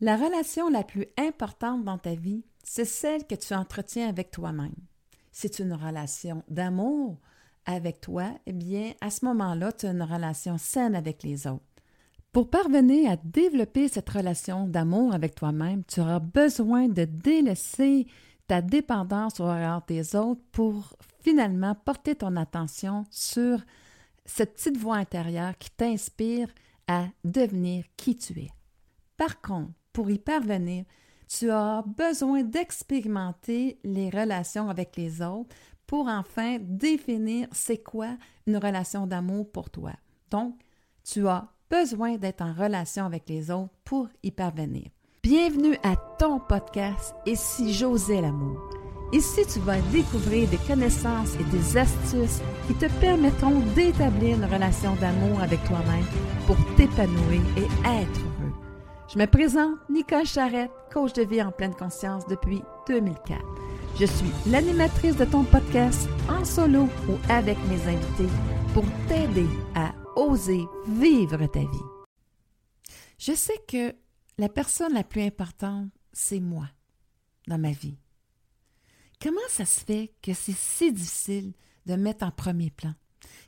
La relation la plus importante dans ta vie, c'est celle que tu entretiens avec toi-même. C'est une relation d'amour avec toi, eh bien, à ce moment-là, tu as une relation saine avec les autres. Pour parvenir à développer cette relation d'amour avec toi-même, tu auras besoin de délaisser ta dépendance au regard des autres pour finalement porter ton attention sur cette petite voix intérieure qui t'inspire à devenir qui tu es. Par contre, pour y parvenir, tu as besoin d'expérimenter les relations avec les autres pour enfin définir c'est quoi une relation d'amour pour toi. Donc, tu as besoin d'être en relation avec les autres pour y parvenir. Bienvenue à ton podcast Et si l'amour. Ici, tu vas découvrir des connaissances et des astuces qui te permettront d'établir une relation d'amour avec toi-même pour t'épanouir et être je me présente Nicole Charrette, coach de vie en pleine conscience depuis 2004. Je suis l'animatrice de ton podcast en solo ou avec mes invités pour t'aider à oser vivre ta vie. Je sais que la personne la plus importante, c'est moi dans ma vie. Comment ça se fait que c'est si difficile de mettre en premier plan?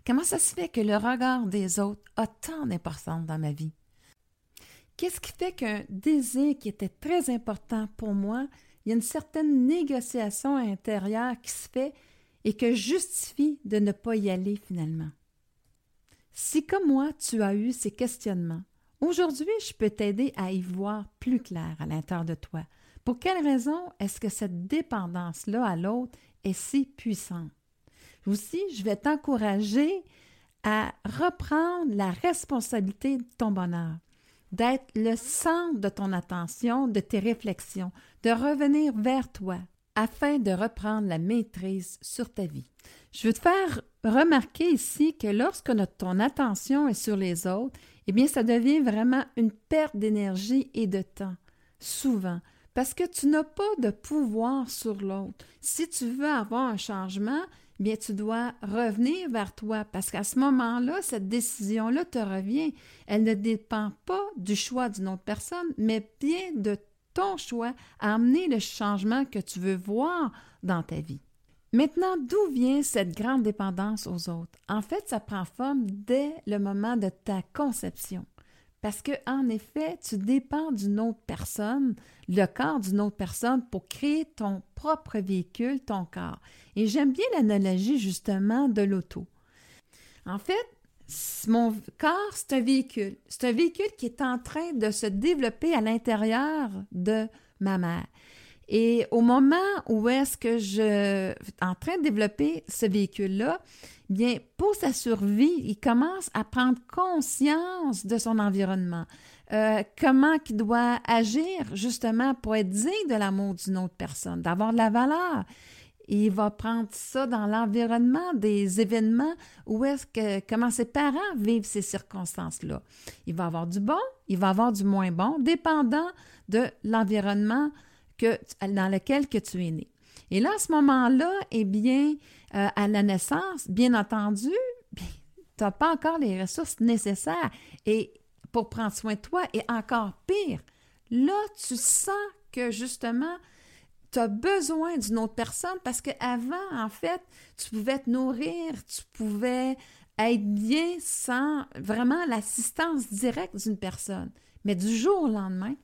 Comment ça se fait que le regard des autres a tant d'importance dans ma vie? Qu'est-ce qui fait qu'un désir qui était très important pour moi, il y a une certaine négociation intérieure qui se fait et que justifie de ne pas y aller finalement? Si comme moi, tu as eu ces questionnements, aujourd'hui, je peux t'aider à y voir plus clair à l'intérieur de toi. Pour quelle raison est-ce que cette dépendance-là à l'autre est si puissante? Aussi, je vais t'encourager à reprendre la responsabilité de ton bonheur d'être le centre de ton attention, de tes réflexions, de revenir vers toi afin de reprendre la maîtrise sur ta vie. Je veux te faire remarquer ici que lorsque ton attention est sur les autres, eh bien, ça devient vraiment une perte d'énergie et de temps, souvent, parce que tu n'as pas de pouvoir sur l'autre. Si tu veux avoir un changement, bien, tu dois revenir vers toi parce qu'à ce moment-là, cette décision-là te revient. Elle ne dépend pas du choix d'une autre personne, mais bien de ton choix à amener le changement que tu veux voir dans ta vie. Maintenant, d'où vient cette grande dépendance aux autres? En fait, ça prend forme dès le moment de ta conception. Parce que, en effet, tu dépends d'une autre personne, le corps d'une autre personne pour créer ton propre véhicule, ton corps. Et j'aime bien l'analogie justement de l'auto. En fait, mon corps, c'est un véhicule. C'est un véhicule qui est en train de se développer à l'intérieur de ma mère. Et au moment où est-ce que je en train de développer ce véhicule-là, bien, pour sa survie, il commence à prendre conscience de son environnement. Euh, comment il doit agir justement pour être digne de l'amour d'une autre personne, d'avoir de la valeur. Il va prendre ça dans l'environnement des événements où est-ce que comment ses parents vivent ces circonstances-là. Il va avoir du bon, il va avoir du moins bon, dépendant de l'environnement dans lequel que tu es né. Et là, à ce moment-là, eh bien, euh, à la naissance, bien entendu, tu n'as pas encore les ressources nécessaires et pour prendre soin de toi. Et encore pire, là, tu sens que justement, tu as besoin d'une autre personne parce qu'avant, en fait, tu pouvais te nourrir, tu pouvais être bien sans vraiment l'assistance directe d'une personne. Mais du jour au lendemain,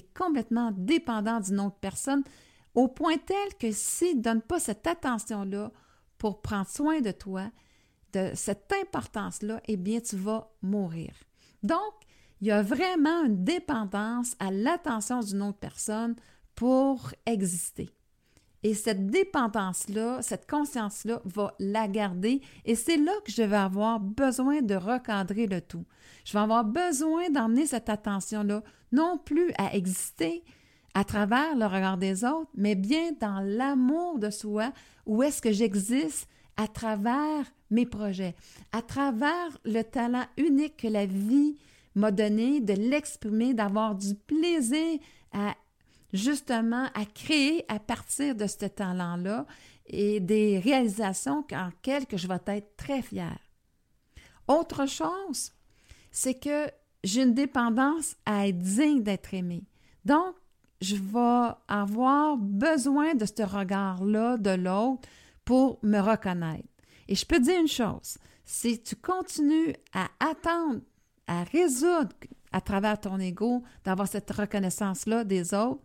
complètement dépendant d'une autre personne au point tel que s'il ne donne pas cette attention-là pour prendre soin de toi, de cette importance-là, eh bien, tu vas mourir. Donc, il y a vraiment une dépendance à l'attention d'une autre personne pour exister. Et cette dépendance-là, cette conscience-là va la garder et c'est là que je vais avoir besoin de recadrer le tout. Je vais avoir besoin d'emmener cette attention-là non plus à exister à travers le regard des autres, mais bien dans l'amour de soi, où est-ce que j'existe à travers mes projets, à travers le talent unique que la vie m'a donné, de l'exprimer, d'avoir du plaisir à justement à créer à partir de ce talent-là et des réalisations en que je vais être très fière. Autre chose, c'est que j'ai une dépendance à être digne d'être aimée. Donc, je vais avoir besoin de ce regard-là de l'autre pour me reconnaître. Et je peux dire une chose, si tu continues à attendre, à résoudre à travers ton ego, d'avoir cette reconnaissance-là des autres,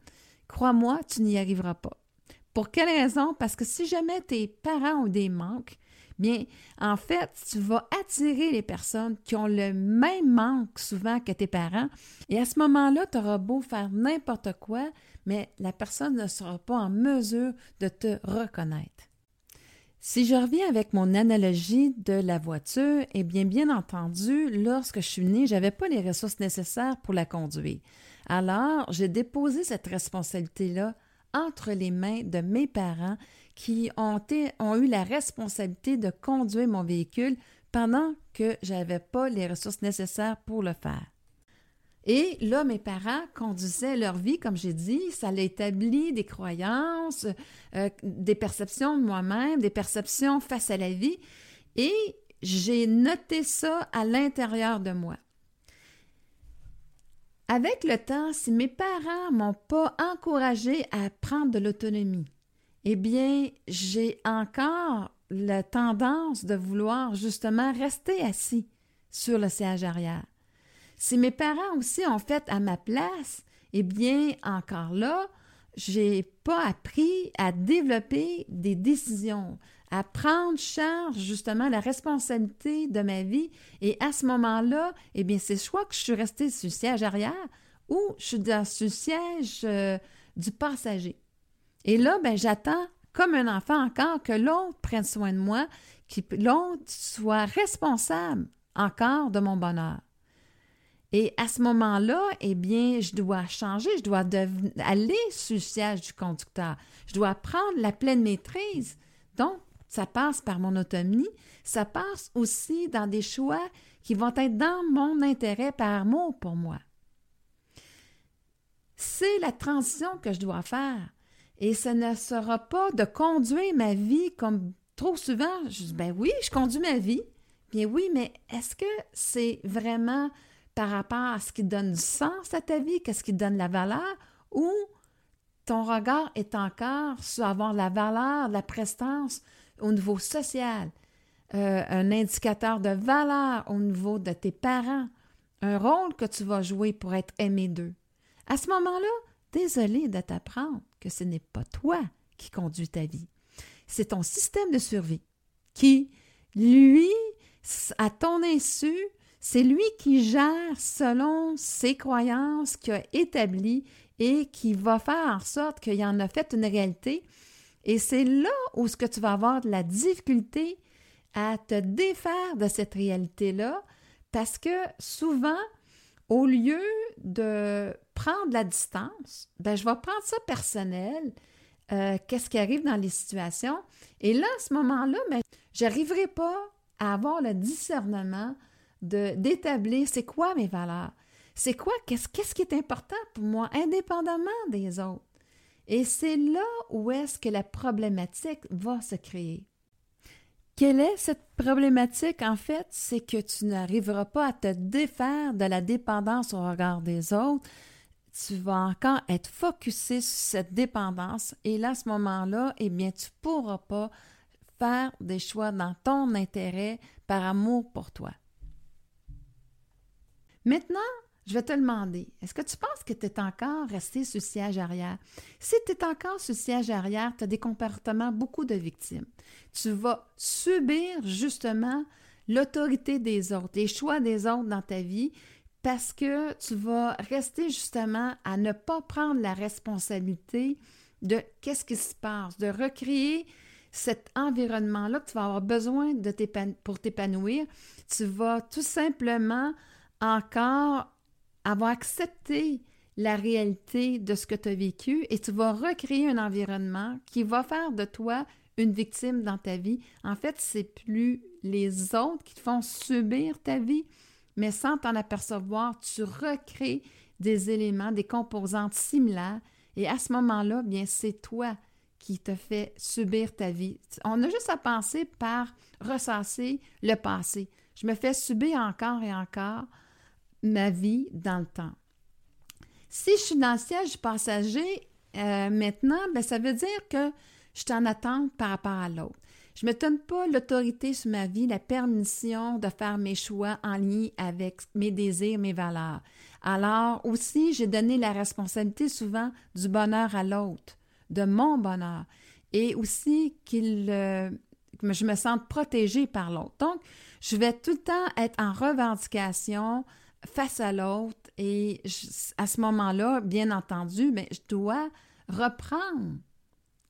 crois-moi, tu n'y arriveras pas. Pour quelle raison? Parce que si jamais tes parents ont des manques, bien, en fait, tu vas attirer les personnes qui ont le même manque souvent que tes parents. Et à ce moment-là, tu auras beau faire n'importe quoi, mais la personne ne sera pas en mesure de te reconnaître. Si je reviens avec mon analogie de la voiture, eh bien, bien entendu, lorsque je suis née, je n'avais pas les ressources nécessaires pour la conduire. Alors, j'ai déposé cette responsabilité-là entre les mains de mes parents qui ont, eu la responsabilité de conduire mon véhicule pendant que je n'avais pas les ressources nécessaires pour le faire. Et là, mes parents conduisaient leur vie, comme j'ai dit, ça l'a établi des croyances, euh, des perceptions de moi-même, des perceptions face à la vie, et j'ai noté ça à l'intérieur de moi. Avec le temps, si mes parents m'ont pas encouragé à prendre de l'autonomie, eh bien, j'ai encore la tendance de vouloir justement rester assis sur le siège arrière. Si mes parents aussi ont fait à ma place, eh bien, encore là, j'ai pas appris à développer des décisions, à prendre charge justement la responsabilité de ma vie. Et à ce moment-là, eh bien, c'est soit que je suis restée sur le siège arrière ou je suis dans, le siège euh, du passager. Et là, ben, j'attends comme un enfant encore que l'autre prenne soin de moi, que l'autre soit responsable encore de mon bonheur. Et à ce moment-là, eh bien, je dois changer, je dois aller sur le siège du conducteur. Je dois prendre la pleine maîtrise. Donc, ça passe par mon autonomie, ça passe aussi dans des choix qui vont être dans mon intérêt par amour pour moi. C'est la transition que je dois faire. Et ce ne sera pas de conduire ma vie comme trop souvent. Je dis, ben oui, je conduis ma vie. Bien oui, mais est-ce que c'est vraiment par rapport à ce qui donne sens à ta vie, qu'est-ce qui donne la valeur, ou ton regard est encore sur avoir la valeur, la prestance au niveau social, euh, un indicateur de valeur au niveau de tes parents, un rôle que tu vas jouer pour être aimé d'eux. À ce moment-là, désolé de t'apprendre que ce n'est pas toi qui conduis ta vie. C'est ton système de survie qui, lui, à ton insu, c'est lui qui gère selon ses croyances qu'il a établies et qui va faire en sorte qu'il en a fait une réalité. Et c'est là où ce que tu vas avoir de la difficulté à te défaire de cette réalité-là parce que souvent, au lieu de prendre la distance, ben, je vais prendre ça personnel, euh, qu'est-ce qui arrive dans les situations. Et là, à ce moment-là, ben, je n'arriverai pas à avoir le discernement d'établir c'est quoi mes valeurs, c'est quoi, qu'est-ce, qu'est-ce qui est important pour moi, indépendamment des autres. Et c'est là où est-ce que la problématique va se créer. Quelle est cette problématique, en fait? C'est que tu n'arriveras pas à te défaire de la dépendance au regard des autres. Tu vas encore être focusé sur cette dépendance et là, à ce moment-là, eh bien, tu ne pourras pas faire des choix dans ton intérêt par amour pour toi. Maintenant, je vais te demander, est-ce que tu penses que tu es encore resté sur siège arrière? Si tu es encore sur siège arrière, tu as des comportements beaucoup de victimes. Tu vas subir justement l'autorité des autres, les choix des autres dans ta vie, parce que tu vas rester justement à ne pas prendre la responsabilité de qu'est-ce qui se passe, de recréer cet environnement-là que tu vas avoir besoin pour t'épanouir. Tu vas tout simplement encore avoir accepté la réalité de ce que tu as vécu et tu vas recréer un environnement qui va faire de toi une victime dans ta vie. En fait, c'est plus les autres qui te font subir ta vie, mais sans t'en apercevoir, tu recrées des éléments, des composantes similaires et à ce moment-là, bien c'est toi qui te fait subir ta vie. On a juste à penser par ressasser le passé. Je me fais subir encore et encore ma vie dans le temps. Si je suis dans le siège passager, euh, maintenant, ben, ça veut dire que je suis en attente par rapport à l'autre. Je ne me donne pas l'autorité sur ma vie, la permission de faire mes choix en lien avec mes désirs, mes valeurs. Alors aussi, j'ai donné la responsabilité souvent du bonheur à l'autre, de mon bonheur, et aussi qu'il, euh, que je me sente protégée par l'autre. Donc, je vais tout le temps être en revendication face à l'autre et à ce moment-là, bien entendu, mais je dois reprendre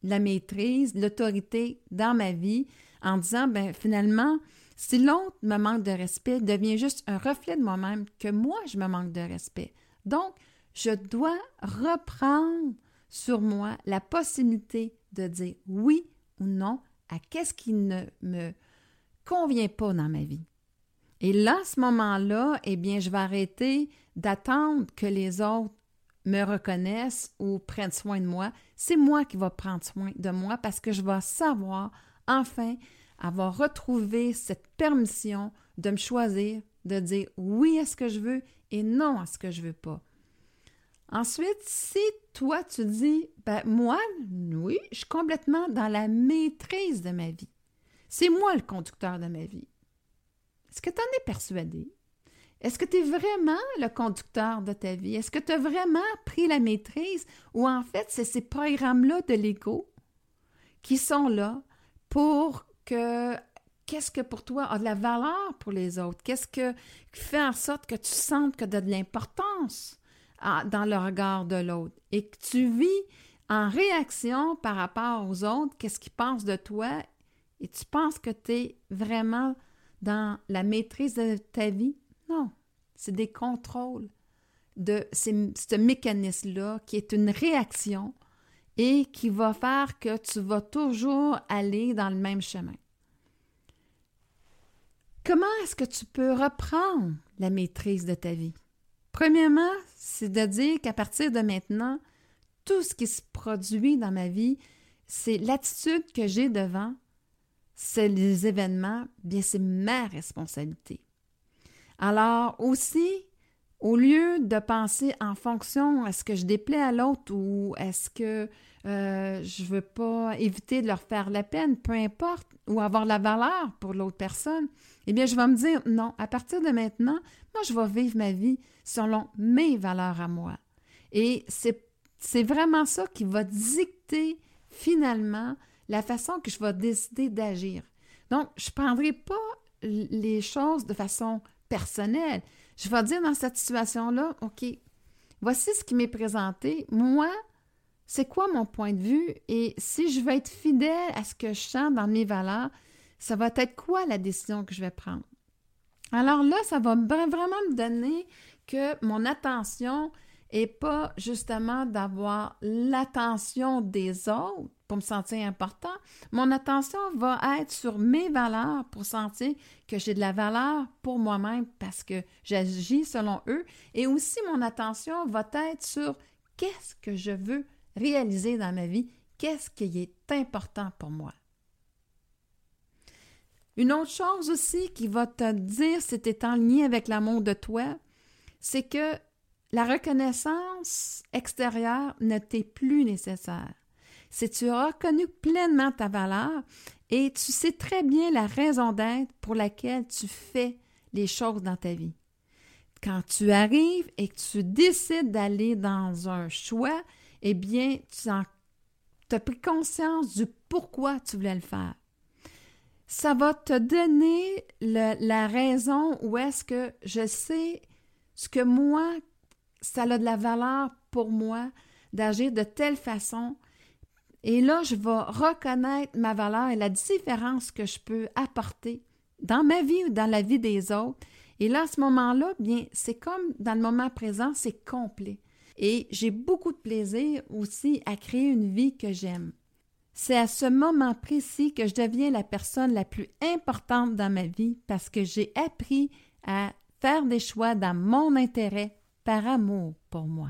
la maîtrise, l'autorité dans ma vie en disant, ben finalement, si l'autre me manque de respect, devient juste un reflet de moi-même que moi, je me manque de respect. Donc, je dois reprendre sur moi la possibilité de dire oui ou non à qu'est-ce qui ne me convient pas dans ma vie. Et là, à ce moment-là, eh bien, je vais arrêter d'attendre que les autres me reconnaissent ou prennent soin de moi. C'est moi qui vais prendre soin de moi parce que je vais savoir, enfin, avoir retrouvé cette permission de me choisir, de dire oui à ce que je veux et non à ce que je veux pas. Ensuite, si toi tu dis, ben moi, oui, je suis complètement dans la maîtrise de ma vie. C'est moi le conducteur de ma vie. Est-ce que tu en es persuadé? Est-ce que tu es vraiment le conducteur de ta vie? Est-ce que tu as vraiment pris la maîtrise? Ou en fait, c'est ces programmes-là de l'ego qui sont là pour que qu'est-ce que pour toi a de la valeur pour les autres? Qu'est-ce que, qui fait en sorte que tu sentes que tu as de l'importance dans le regard de l'autre? Et que tu vis en réaction par rapport aux autres, qu'est-ce qu'ils pensent de toi? Et tu penses que tu es vraiment dans la maîtrise de ta vie? Non, c'est des contrôles de ce mécanisme-là qui est une réaction et qui va faire que tu vas toujours aller dans le même chemin. Comment est-ce que tu peux reprendre la maîtrise de ta vie? Premièrement, c'est de dire qu'à partir de maintenant, tout ce qui se produit dans ma vie, c'est l'attitude que j'ai devant les événements, bien c'est ma responsabilité. Alors aussi, au lieu de penser en fonction est-ce que je déplais à l'autre ou est-ce que euh, je ne veux pas éviter de leur faire la peine, peu importe, ou avoir la valeur pour l'autre personne, eh bien, je vais me dire non, à partir de maintenant, moi, je vais vivre ma vie selon mes valeurs à moi. Et c'est vraiment ça qui va dicter finalement la façon que je vais décider d'agir. Donc, je ne prendrai pas les choses de façon personnelle. Je vais dire dans cette situation-là, OK, voici ce qui m'est présenté. Moi, c'est quoi mon point de vue? Et si je veux être fidèle à ce que je sens dans mes valeurs, ça va être quoi la décision que je vais prendre? Alors là, ça va vraiment me donner que mon attention n'est pas justement d'avoir l'attention des autres, pour me sentir important. Mon attention va être sur mes valeurs pour sentir que j'ai de la valeur pour moi-même parce que j'agis selon eux. Et aussi, mon attention va être sur qu'est-ce que je veux réaliser dans ma vie, qu'est-ce qui est important pour moi. Une autre chose aussi qui va te dire si tu es en lien avec l'amour de toi, c'est que la reconnaissance extérieure ne t'est plus nécessaire c'est tu as reconnu pleinement ta valeur et tu sais très bien la raison d'être pour laquelle tu fais les choses dans ta vie. Quand tu arrives et que tu décides d'aller dans un choix, eh bien, tu as pris conscience du pourquoi tu voulais le faire. Ça va te donner la raison où est-ce que je sais ce que moi, ça a de la valeur pour moi d'agir de telle façon et là, je vais reconnaître ma valeur et la différence que je peux apporter dans ma vie ou dans la vie des autres. Et là, à ce moment-là, bien, c'est comme dans le moment présent, c'est complet. Et j'ai beaucoup de plaisir aussi à créer une vie que j'aime. C'est à ce moment précis que je deviens la personne la plus importante dans ma vie parce que j'ai appris à faire des choix dans mon intérêt par amour pour moi.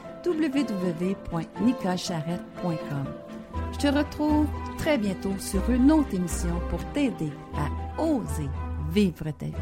www.nicolecharrette.com. Je te retrouve très bientôt sur une autre émission pour t'aider à oser vivre ta vie.